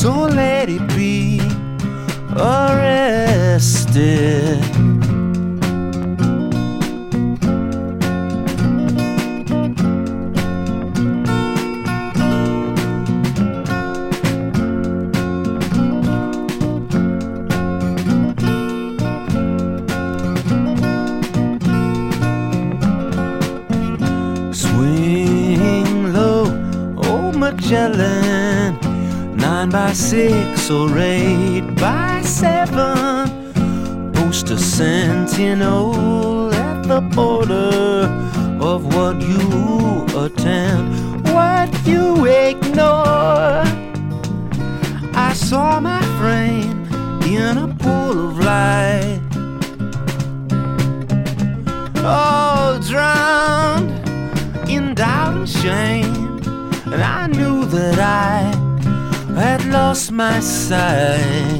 so let it be arrested. Six or eight by seven. Post a sentinel at the border of what you attend, what you ignore. I saw my frame in a pool of light. Oh, drowned in doubt and shame and I knew that I lost my sight.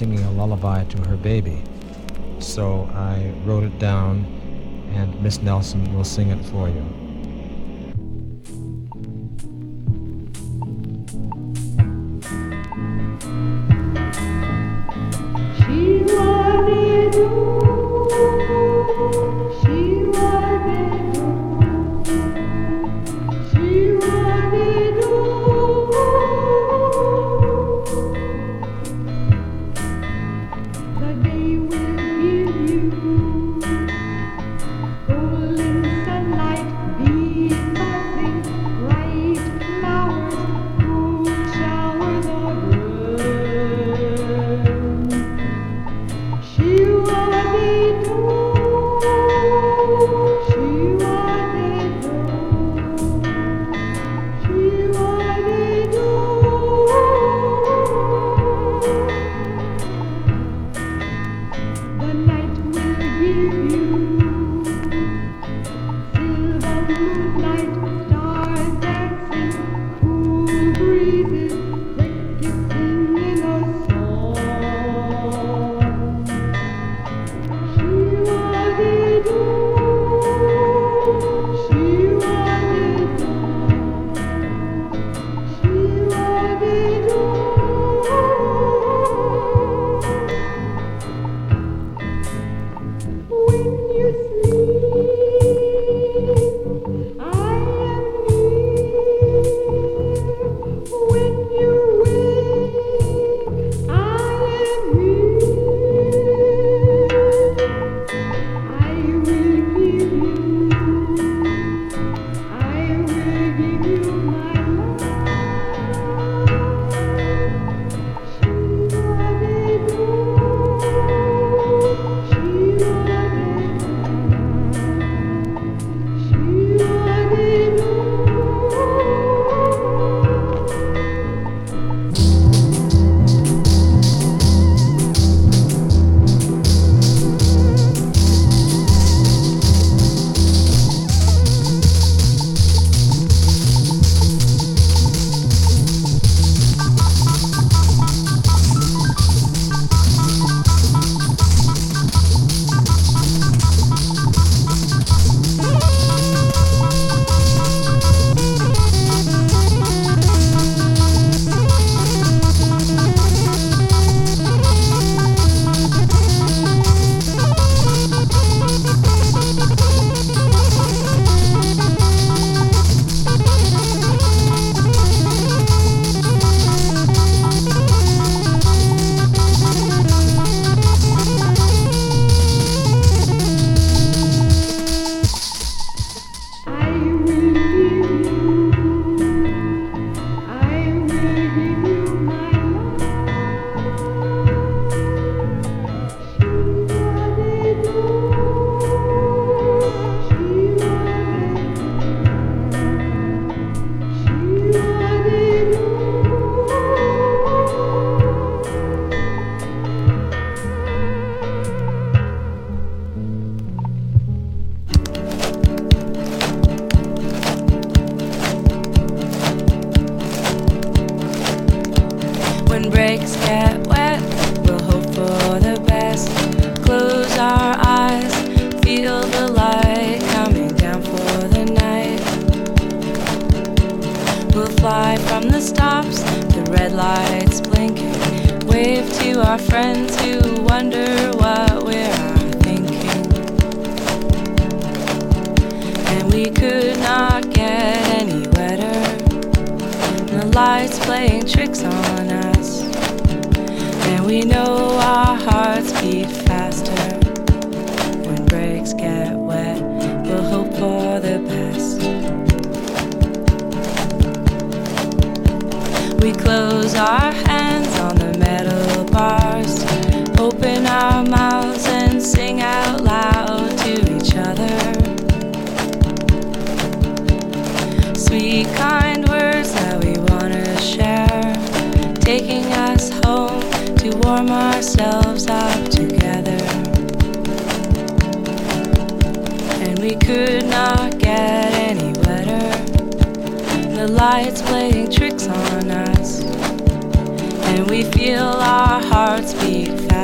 Singing a lullaby to her baby. So I wrote it down, and Miss Nelson will sing it for you.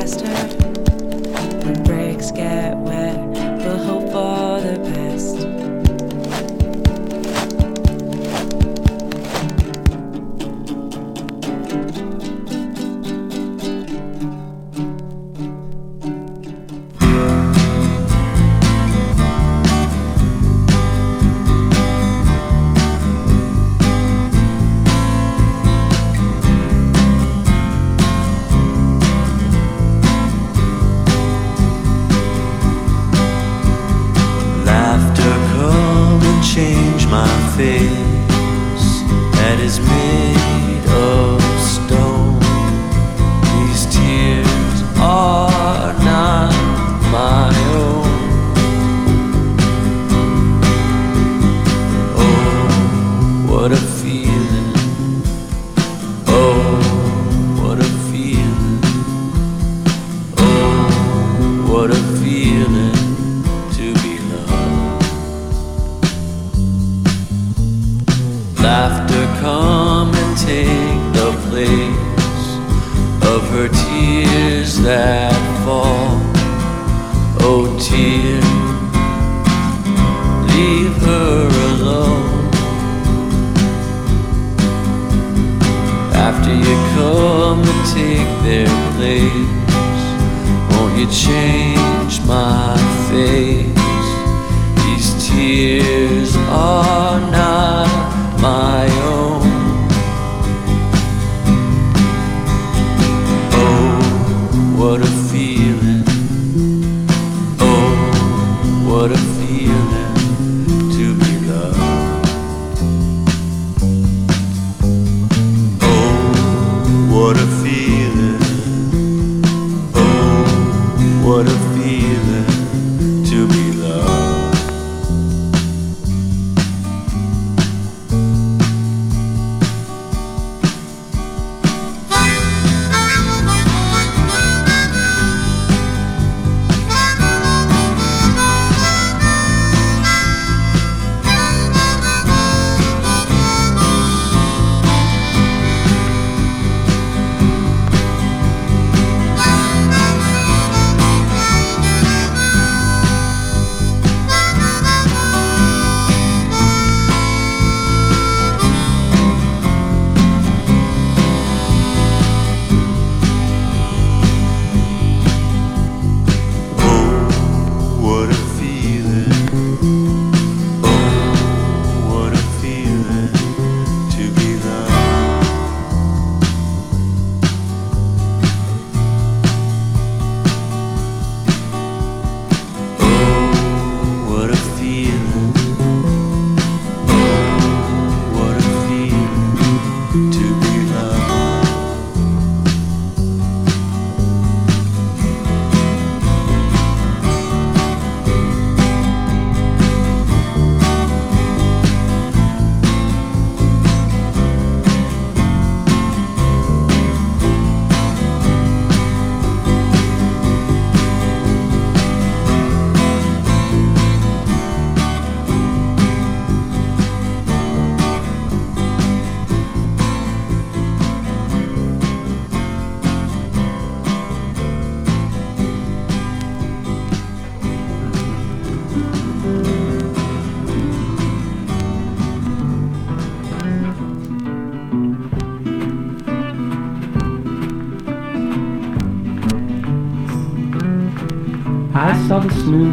bastard. what have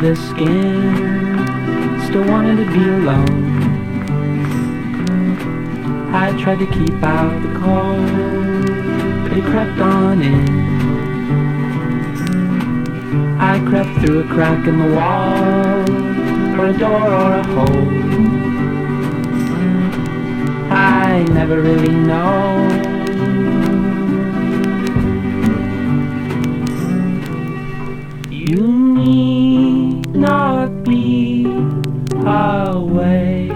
the skin, still wanted to be alone. I tried to keep out the cold, but it crept on in. I crept through a crack in the wall, or a door or a hole. I never really know. Not be awakened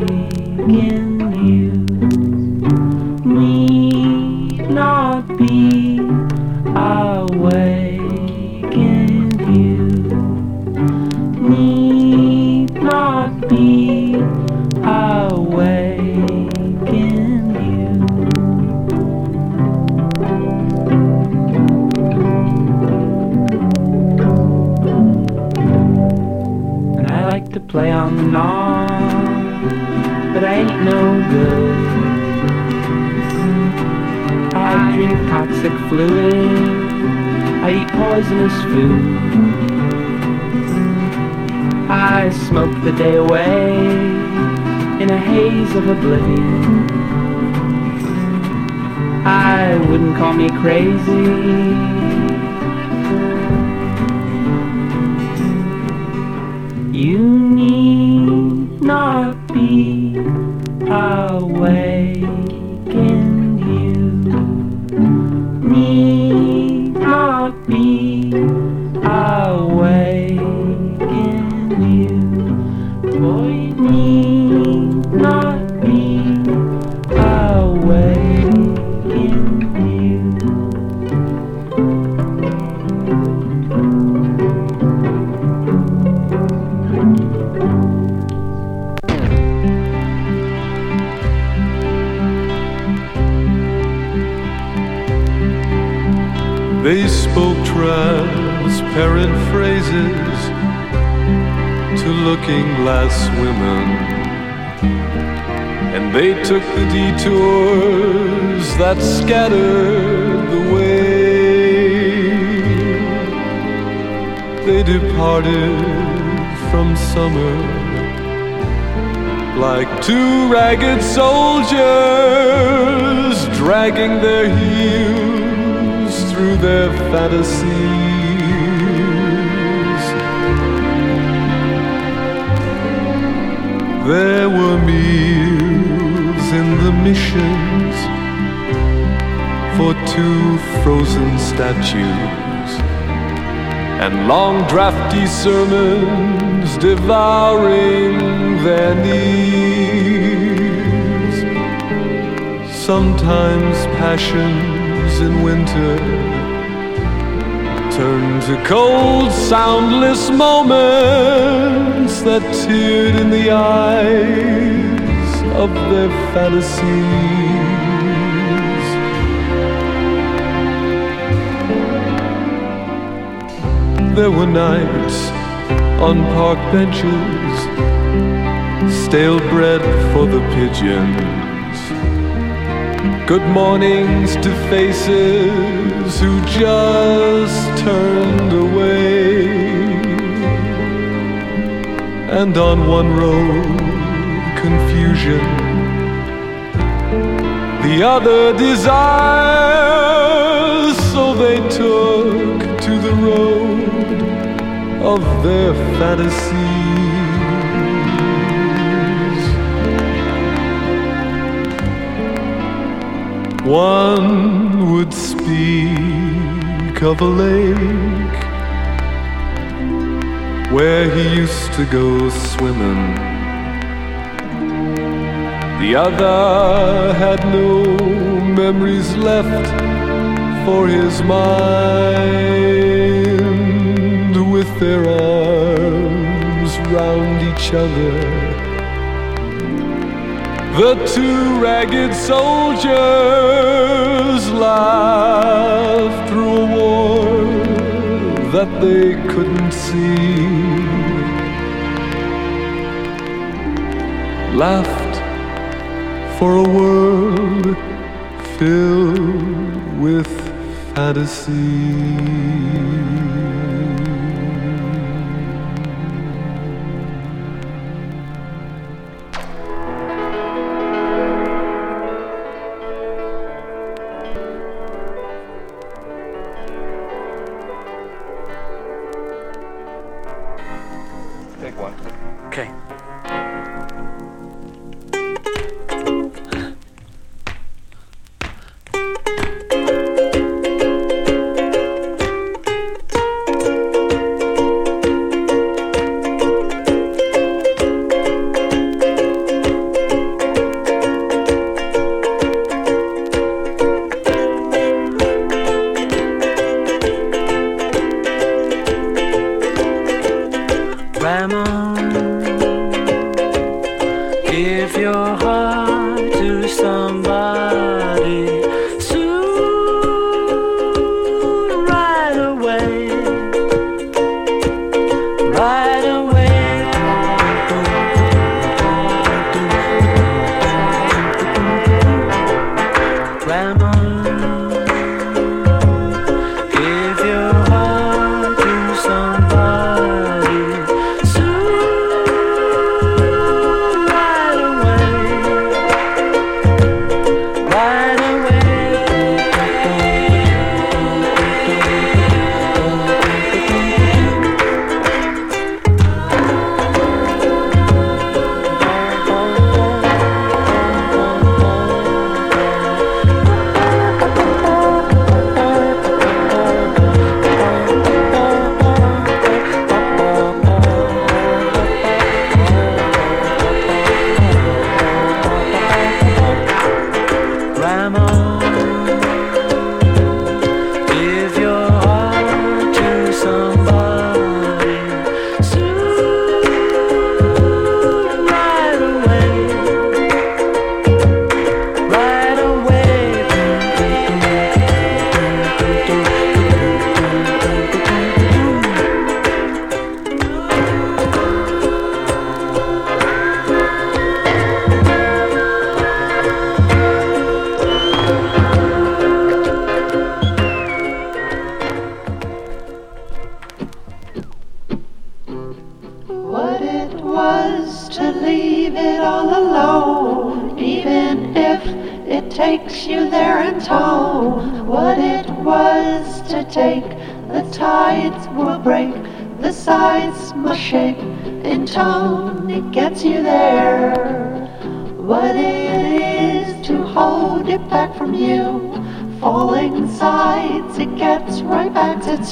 in a haze of oblivion. I wouldn't call me crazy. You need not be awakened. That scattered the way. They departed from summer like two ragged soldiers dragging their heels through their fantasies. There were meals in the missions for two frozen statues and long drafty sermons devouring their knees. Sometimes passions in winter turn to cold, soundless moments that teared in the eyes of their fantasies. There were nights on park benches, stale bread for the pigeons. Good mornings to faces who just turned away. And on one road, confusion. The other desire, so they took to the road of their fantasies. One would speak of a lake where he used to go swimming. The other had no memories left for his mind their arms round each other. The two ragged soldiers laughed through a war that they couldn't see. Laughed for a world filled with fantasy.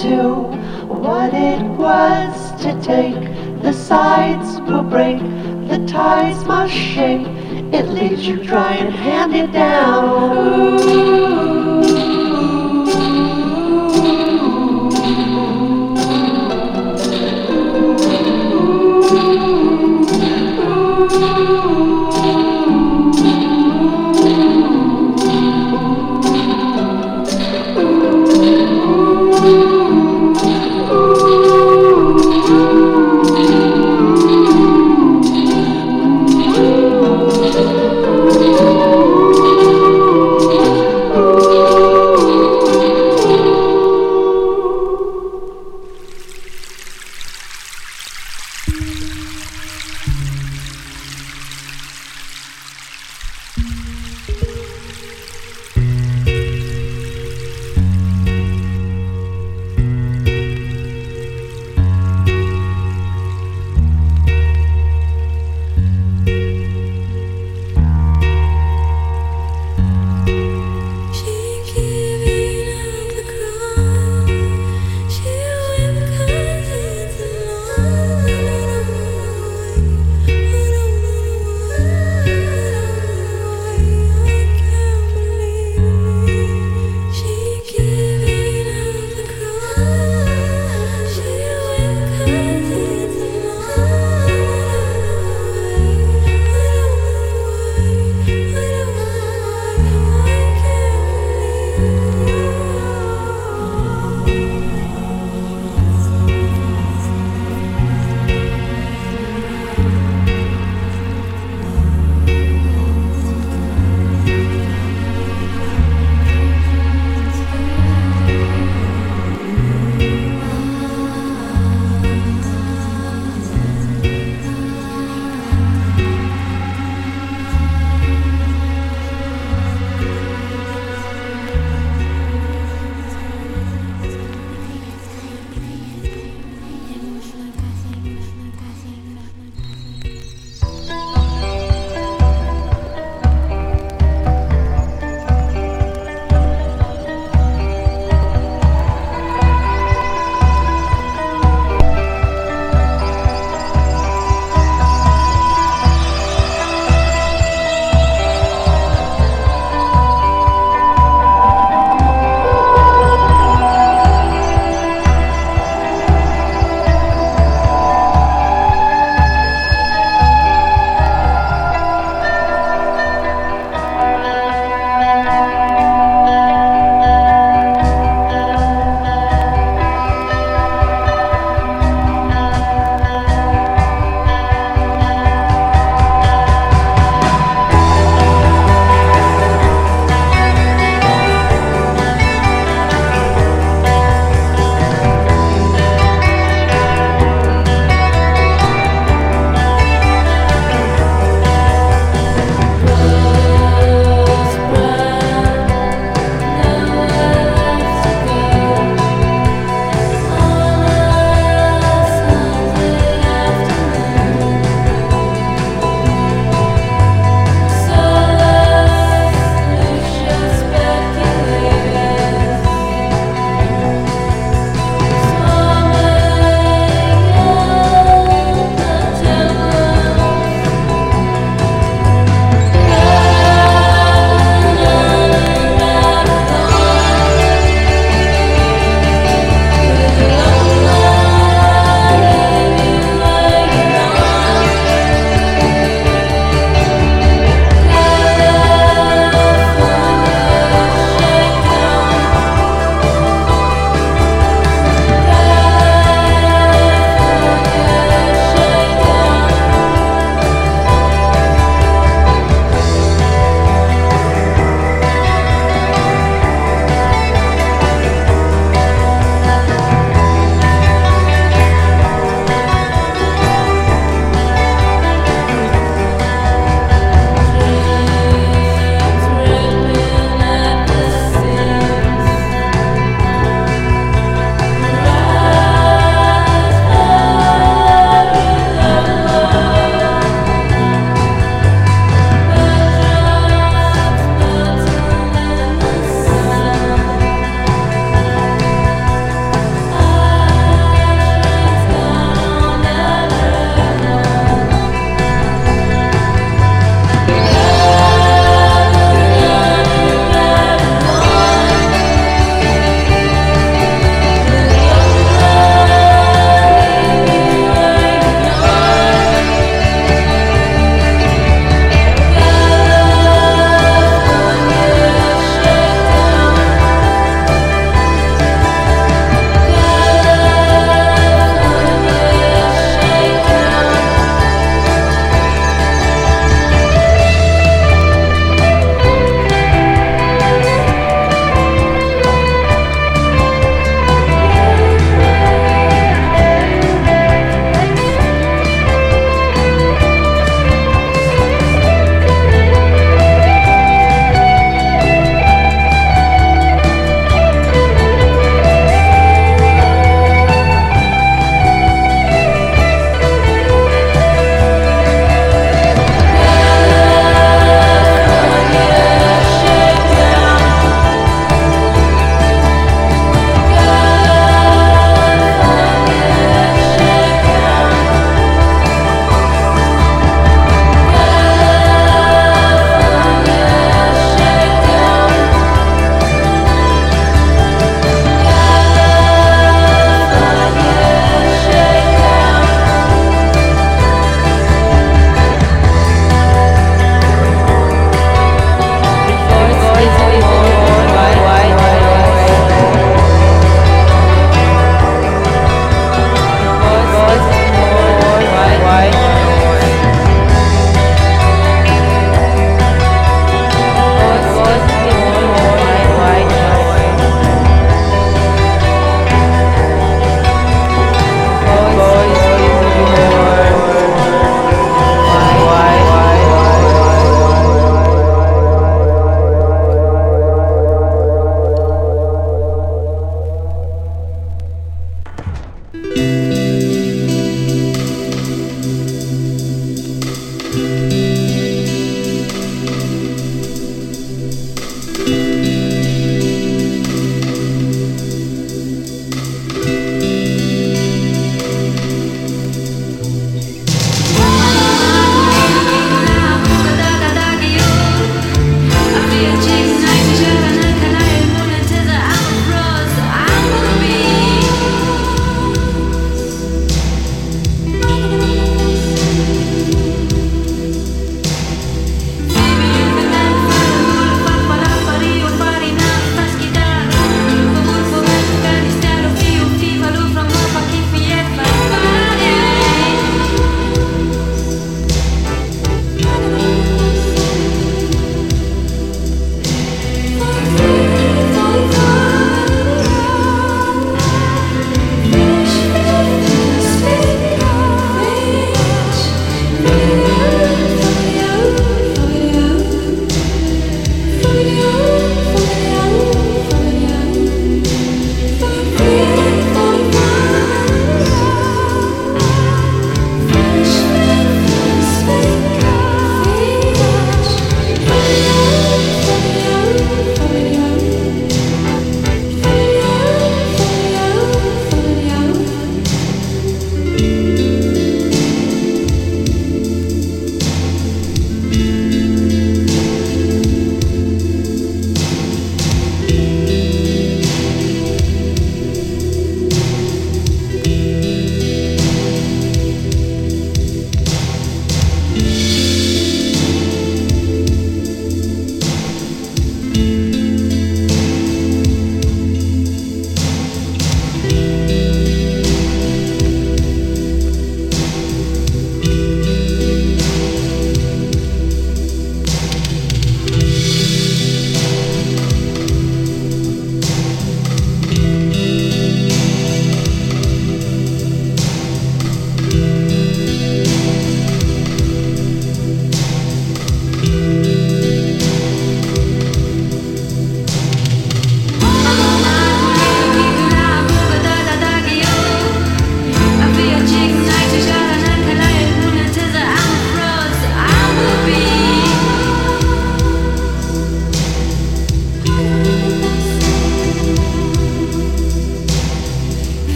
To. What it was to take, the sides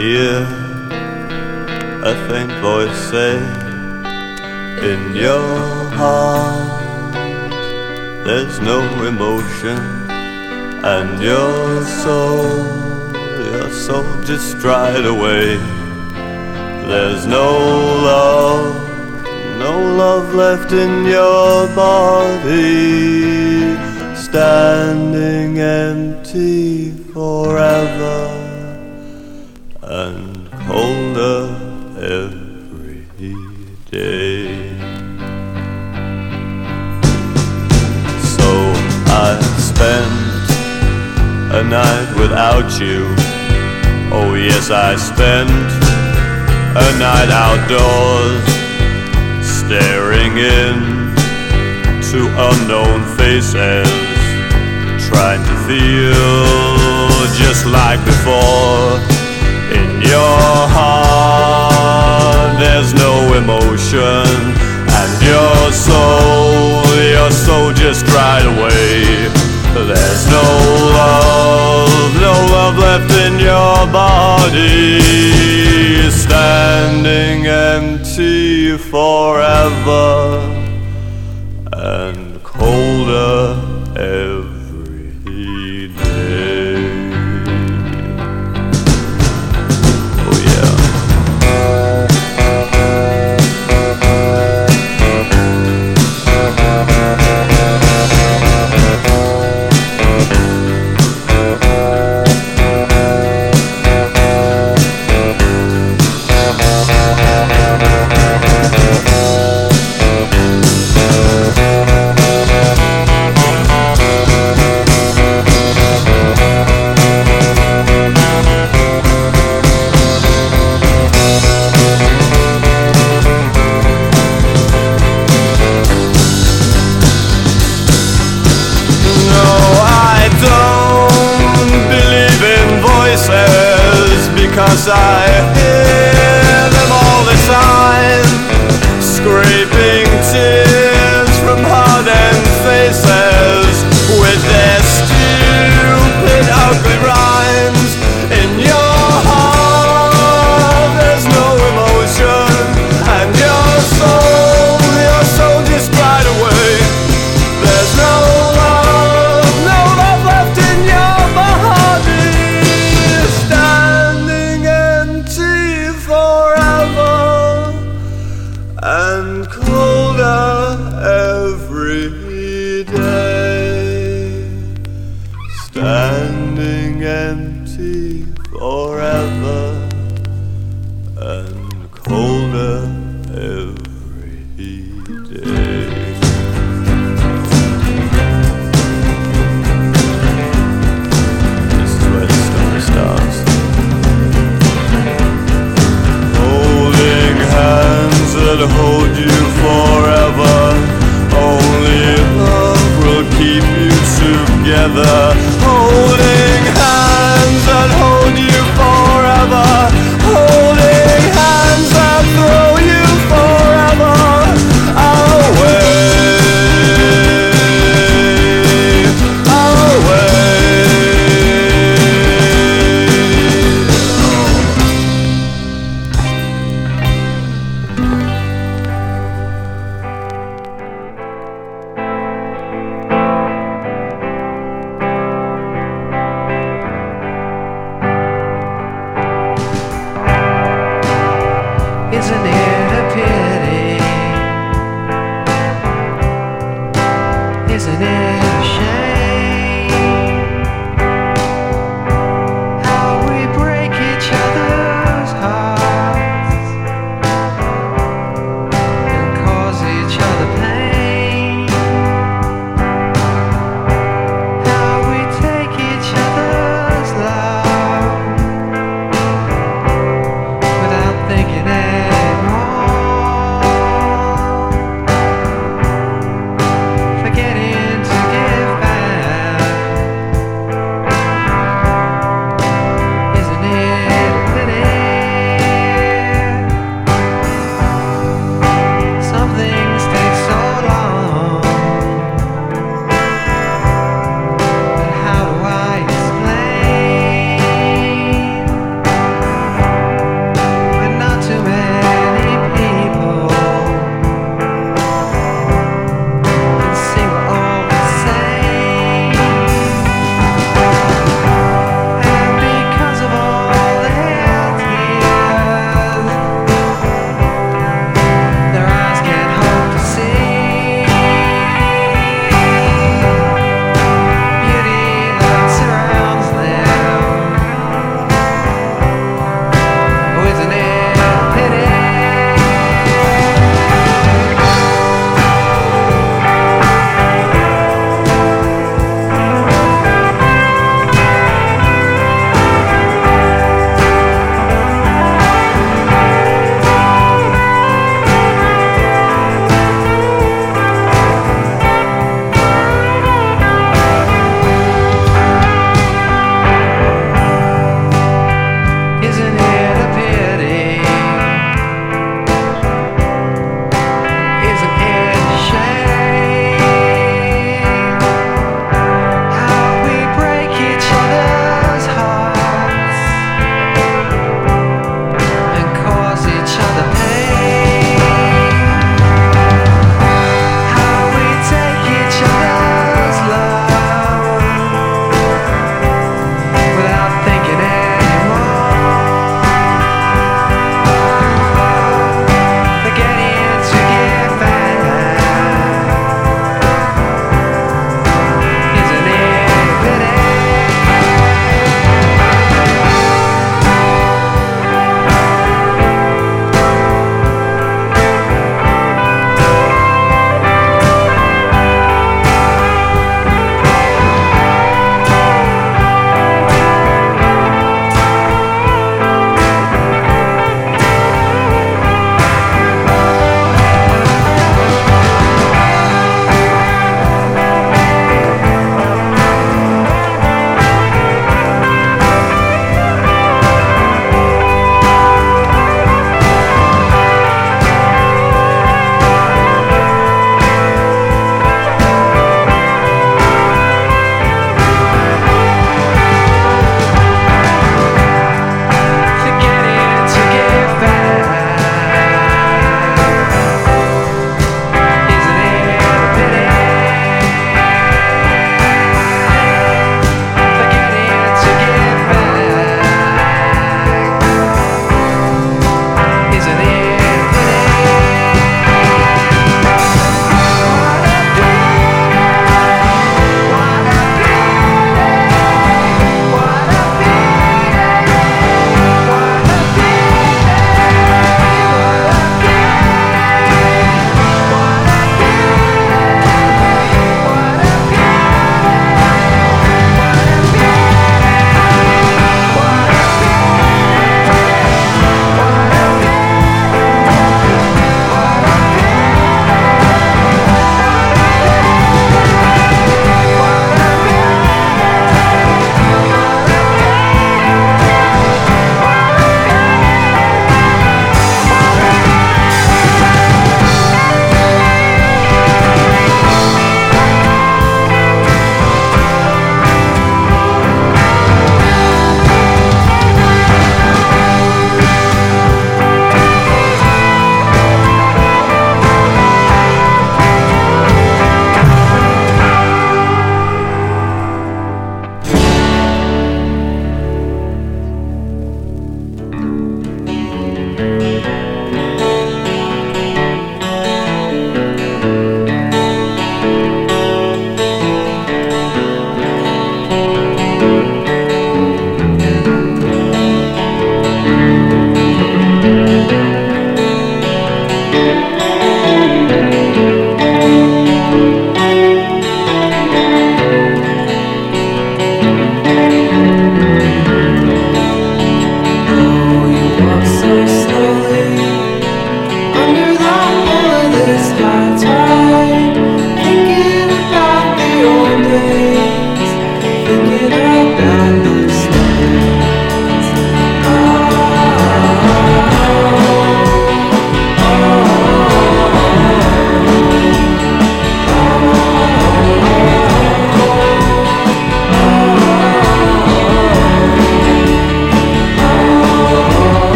Hear a faint voice say, In your heart, there's no emotion, and your soul, your soul just dried away. There's no love, no love left in your body, standing empty forever night without you. Oh, yes, I spent a night outdoors, staring in to unknown faces, trying to feel just like before. In your heart, there's no emotion, and your soul, your soul just dried away. There's no love, no love left in your body, standing empty forever